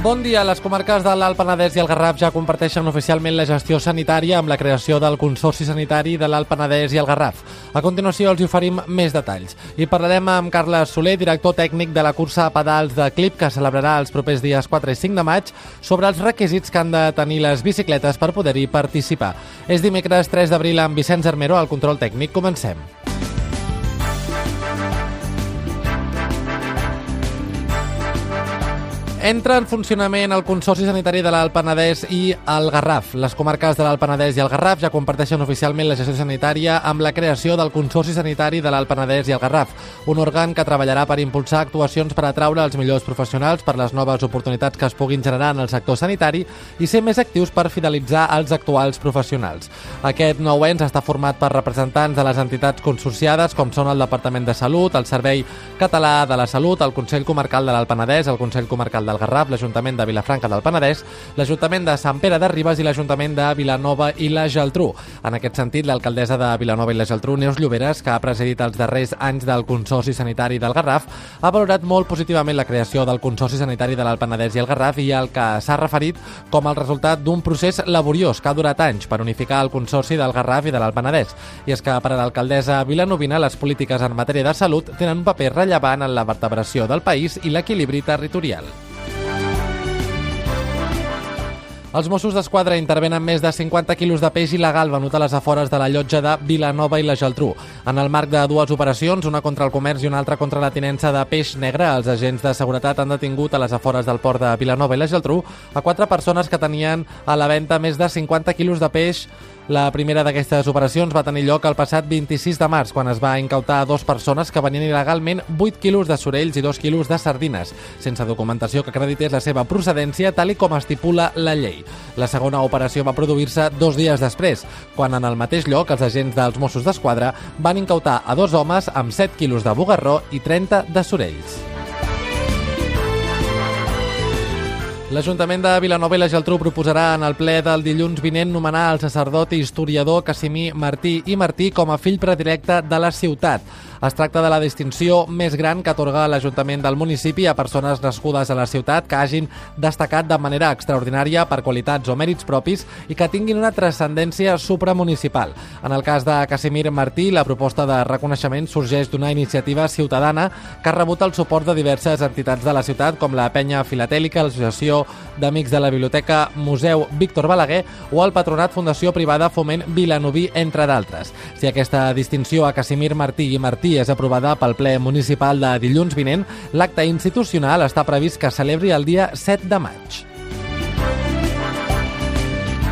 Bon dia. Les comarques de l'Alt Penedès i el Garraf ja comparteixen oficialment la gestió sanitària amb la creació del Consorci Sanitari de l'Alt Penedès i el Garraf. A continuació els oferim més detalls. I parlarem amb Carles Soler, director tècnic de la cursa a pedals de Clip, que celebrarà els propers dies 4 i 5 de maig, sobre els requisits que han de tenir les bicicletes per poder-hi participar. És dimecres 3 d'abril amb Vicenç Armero al control tècnic. Comencem. Entra en funcionament el Consorci Sanitari de l'Alt Penedès i el Garraf. Les comarques de l'Alt Penedès i el Garraf ja comparteixen oficialment la gestió sanitària amb la creació del Consorci Sanitari de l'Alt Penedès i el Garraf, un òrgan que treballarà per impulsar actuacions per atraure els millors professionals per les noves oportunitats que es puguin generar en el sector sanitari i ser més actius per fidelitzar els actuals professionals. Aquest nou ens està format per representants de les entitats consorciades com són el Departament de Salut, el Servei Català de la Salut, el Consell Comarcal de l'Alt Penedès, el Consell Comarcal del Garraf, l'Ajuntament de Vilafranca del Penedès, l'Ajuntament de Sant Pere de Ribes i l'Ajuntament de Vilanova i la Geltrú. En aquest sentit, l'alcaldessa de Vilanova i la Geltrú, Neus Lloberes, que ha presidit els darrers anys del Consorci Sanitari del Garraf, ha valorat molt positivament la creació del Consorci Sanitari de l'Alt Penedès i el Garraf i el que s'ha referit com el resultat d'un procés laboriós que ha durat anys per unificar el Consorci del Garraf i de l'Alt Penedès. I és que per a l'alcaldessa vilanovina les polítiques en matèria de salut tenen un paper rellevant en la vertebració del país i l'equilibri territorial. Els Mossos d'Esquadra intervenen més de 50 quilos de peix il·legal venut a les afores de la llotja de Vilanova i la Geltrú. En el marc de dues operacions, una contra el comerç i una altra contra la tinença de peix negre, els agents de seguretat han detingut a les afores del port de Vilanova i la Geltrú a quatre persones que tenien a la venda més de 50 quilos de peix la primera d'aquestes operacions va tenir lloc el passat 26 de març, quan es va incautar a dues persones que venien il·legalment 8 quilos de sorells i 2 quilos de sardines, sense documentació que acredités la seva procedència tal i com estipula la llei. La segona operació va produir-se dos dies després, quan en el mateix lloc els agents dels Mossos d'Esquadra van incautar a dos homes amb 7 quilos de bugarró i 30 de sorells. L'Ajuntament de Vilanova i la Geltrú proposarà en el ple del dilluns vinent nomenar el sacerdot i historiador Casimir Martí i Martí com a fill predilecte de la ciutat. Es tracta de la distinció més gran que atorga l'Ajuntament del municipi a persones nascudes a la ciutat que hagin destacat de manera extraordinària per qualitats o mèrits propis i que tinguin una transcendència supramunicipal. En el cas de Casimir Martí, la proposta de reconeixement sorgeix d'una iniciativa ciutadana que ha rebut el suport de diverses entitats de la ciutat com la Penya Filatèlica, l'Associació d'Amics de la Biblioteca Museu Víctor Balaguer o el Patronat Fundació Privada Foment Vilanoví, entre d'altres. Si aquesta distinció a Casimir Martí i Martí és aprovada pel ple municipal de dilluns vinent, l'acte institucional està previst que celebri el dia 7 de maig.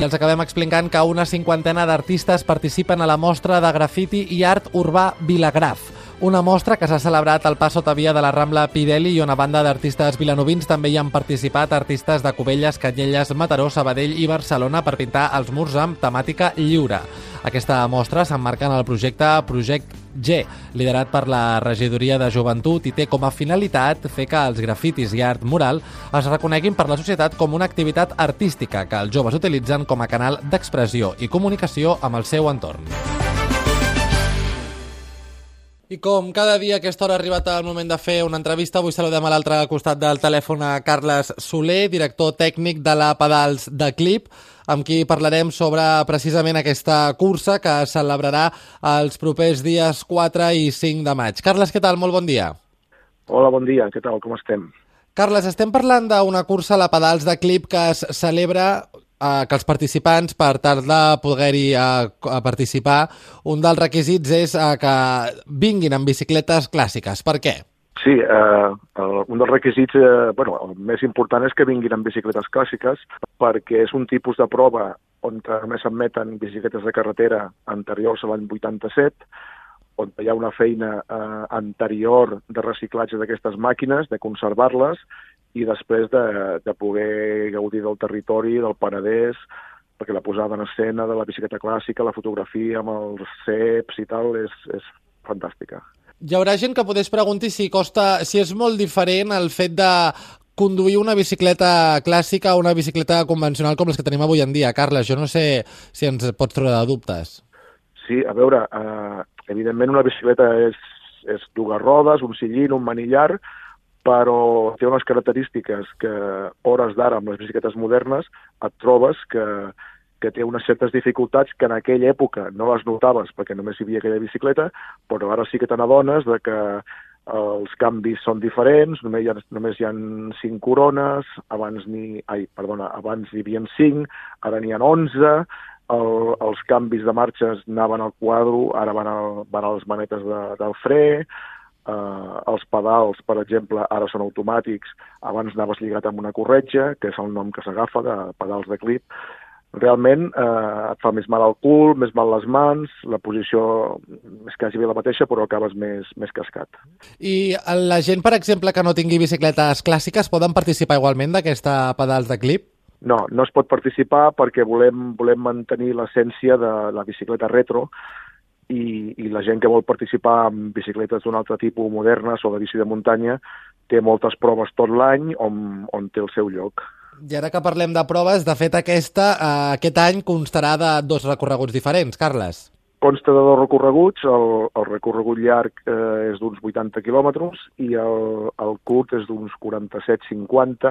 I els acabem explicant que una cinquantena d'artistes participen a la mostra de grafiti i art urbà Vilagraf, una mostra que s'ha celebrat al pas sota via de la Rambla Pirelli i on banda d'artistes vilanovins també hi han participat artistes de Cubelles, Canyelles, Mataró, Sabadell i Barcelona per pintar els murs amb temàtica lliure. Aquesta mostra s'emmarca en el projecte Project G, liderat per la Regidoria de Joventut i té com a finalitat fer que els grafitis i art mural es reconeguin per la societat com una activitat artística que els joves utilitzen com a canal d'expressió i comunicació amb el seu entorn. I com cada dia a aquesta hora ha arribat el moment de fer una entrevista, avui saludem a l'altre costat del telèfon a Carles Soler, director tècnic de la Pedals de Clip, amb qui parlarem sobre precisament aquesta cursa que es celebrarà els propers dies 4 i 5 de maig. Carles, què tal? Molt bon dia. Hola, bon dia. Què tal? Com estem? Carles, estem parlant d'una cursa a la Pedals de Clip que es celebra eh, que els participants, per tal de poder-hi eh, participar, un dels requisits és eh, que vinguin amb bicicletes clàssiques. Per què? Sí, eh, un dels requisits, eh, bueno, el més important és que vinguin amb bicicletes clàssiques perquè és un tipus de prova on només s'admeten bicicletes de carretera anteriors a l'any 87, on hi ha una feina eh, anterior de reciclatge d'aquestes màquines, de conservar-les, i després de, de poder gaudir del territori, del Penedès, perquè la posada en escena de la bicicleta clàssica, la fotografia amb els ceps i tal, és, és fantàstica. Hi haurà gent que podés preguntar si costa, si és molt diferent el fet de conduir una bicicleta clàssica o una bicicleta convencional com les que tenim avui en dia. Carles, jo no sé si ens pots treure de dubtes. Sí, a veure, eh, evidentment una bicicleta és, és dues rodes, un sillín, un manillar, però té unes característiques que hores d'ara amb les bicicletes modernes et trobes que, que té unes certes dificultats que en aquella època no les notaves perquè només hi havia aquella bicicleta, però ara sí que te n'adones de que els canvis són diferents, només hi ha, només hi ha cinc corones, abans ni, ai, perdona, abans hi havia cinc, ara n'hi ha 11, el, els canvis de marxes anaven al quadro, ara van, al, van a les manetes de, del fre, eh, els pedals, per exemple, ara són automàtics, abans anaves lligat amb una corretja, que és el nom que s'agafa de pedals de clip, realment eh, et fa més mal al cul, més mal les mans, la posició és quasi bé la mateixa, però acabes més, més cascat. I la gent, per exemple, que no tingui bicicletes clàssiques, poden participar igualment d'aquesta pedals de clip? No, no es pot participar perquè volem, volem mantenir l'essència de la bicicleta retro i, i la gent que vol participar en bicicletes d'un altre tipus modernes o de bici de muntanya té moltes proves tot l'any on, on té el seu lloc. I ara que parlem de proves, de fet aquesta, eh, aquest any constarà de dos recorreguts diferents, Carles. Consta de dos recorreguts, el, el recorregut llarg eh, és d'uns 80 quilòmetres i el, el curt és d'uns 47-50.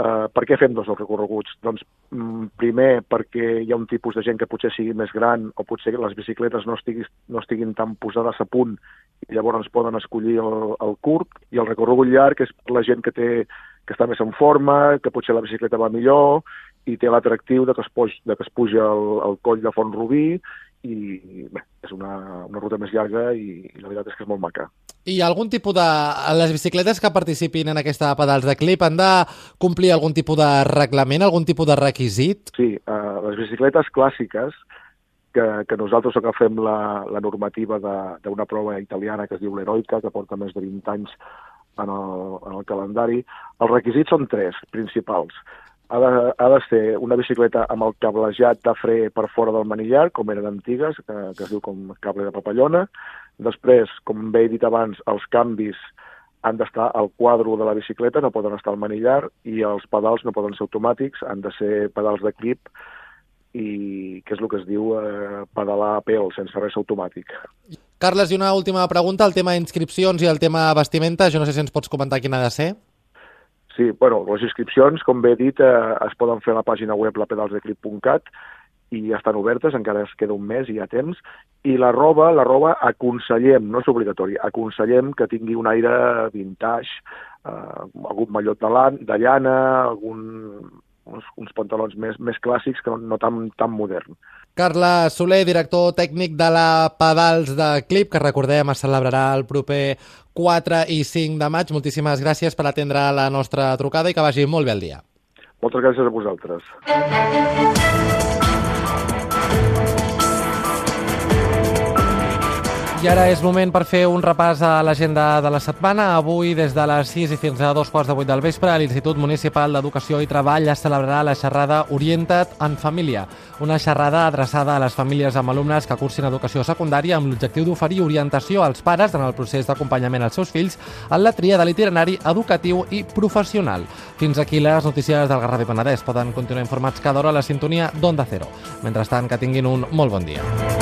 Eh, per què fem dos recorreguts? Doncs mm, primer perquè hi ha un tipus de gent que potser sigui més gran o potser les bicicletes no, estiguis, no estiguin tan posades a punt i llavors poden escollir el, el curt i el recorregut llarg és per la gent que té que està més en forma, que potser la bicicleta va millor i té l'atractiu de, que es puja, de que es puja el, el coll de Font Rubí i bé, és una, una ruta més llarga i, i la veritat és que és molt maca. I algun tipus de... Les bicicletes que participin en aquesta pedals de clip han de complir algun tipus de reglament, algun tipus de requisit? Sí, uh, les bicicletes clàssiques, que, que nosaltres agafem la, la normativa d'una prova italiana que es diu l'Heroica, que porta més de 20 anys en el, en el calendari. Els requisits són tres principals. Ha de, ha de ser una bicicleta amb el cablejat de fre per fora del manillar, com eren antigues, que, que es diu com cable de papallona. Després, com bé he dit abans, els canvis han d'estar al quadro de la bicicleta, no poden estar al manillar, i els pedals no poden ser automàtics, han de ser pedals de clip, i que és el que es diu eh, pedalar a pèl, sense res automàtic. Carles, i una última pregunta, el tema inscripcions i el tema vestimenta, jo no sé si ens pots comentar quina ha de ser. Sí, bueno, les inscripcions, com bé he dit, eh, es poden fer a la pàgina web lapedalsdeclip.cat i estan obertes, encara es queda un mes i hi ha temps, i la roba, la roba aconsellem, no és obligatori, aconsellem que tingui un aire vintage, eh, algun mallot de, de llana, algun uns, uns pantalons més, més clàssics que no, no tan, tan modern. Carles Soler, director tècnic de la Pedals de Clip, que recordem es celebrarà el proper 4 i 5 de maig. Moltíssimes gràcies per atendre la nostra trucada i que vagi molt bé el dia. Moltes gràcies a vosaltres. I ara és moment per fer un repàs a l'agenda de la setmana. Avui, des de les 6 i fins a dos quarts de vuit del vespre, l'Institut Municipal d'Educació i Treball es celebrarà la xerrada Orienta't en Família, una xerrada adreçada a les famílies amb alumnes que cursin educació secundària amb l'objectiu d'oferir orientació als pares en el procés d'acompanyament als seus fills en la tria de l'itinerari educatiu i professional. Fins aquí les notícies del Garraf i Penedès. Poden continuar informats cada hora a la sintonia d'Onda Cero. Mentrestant, que tinguin un molt bon dia.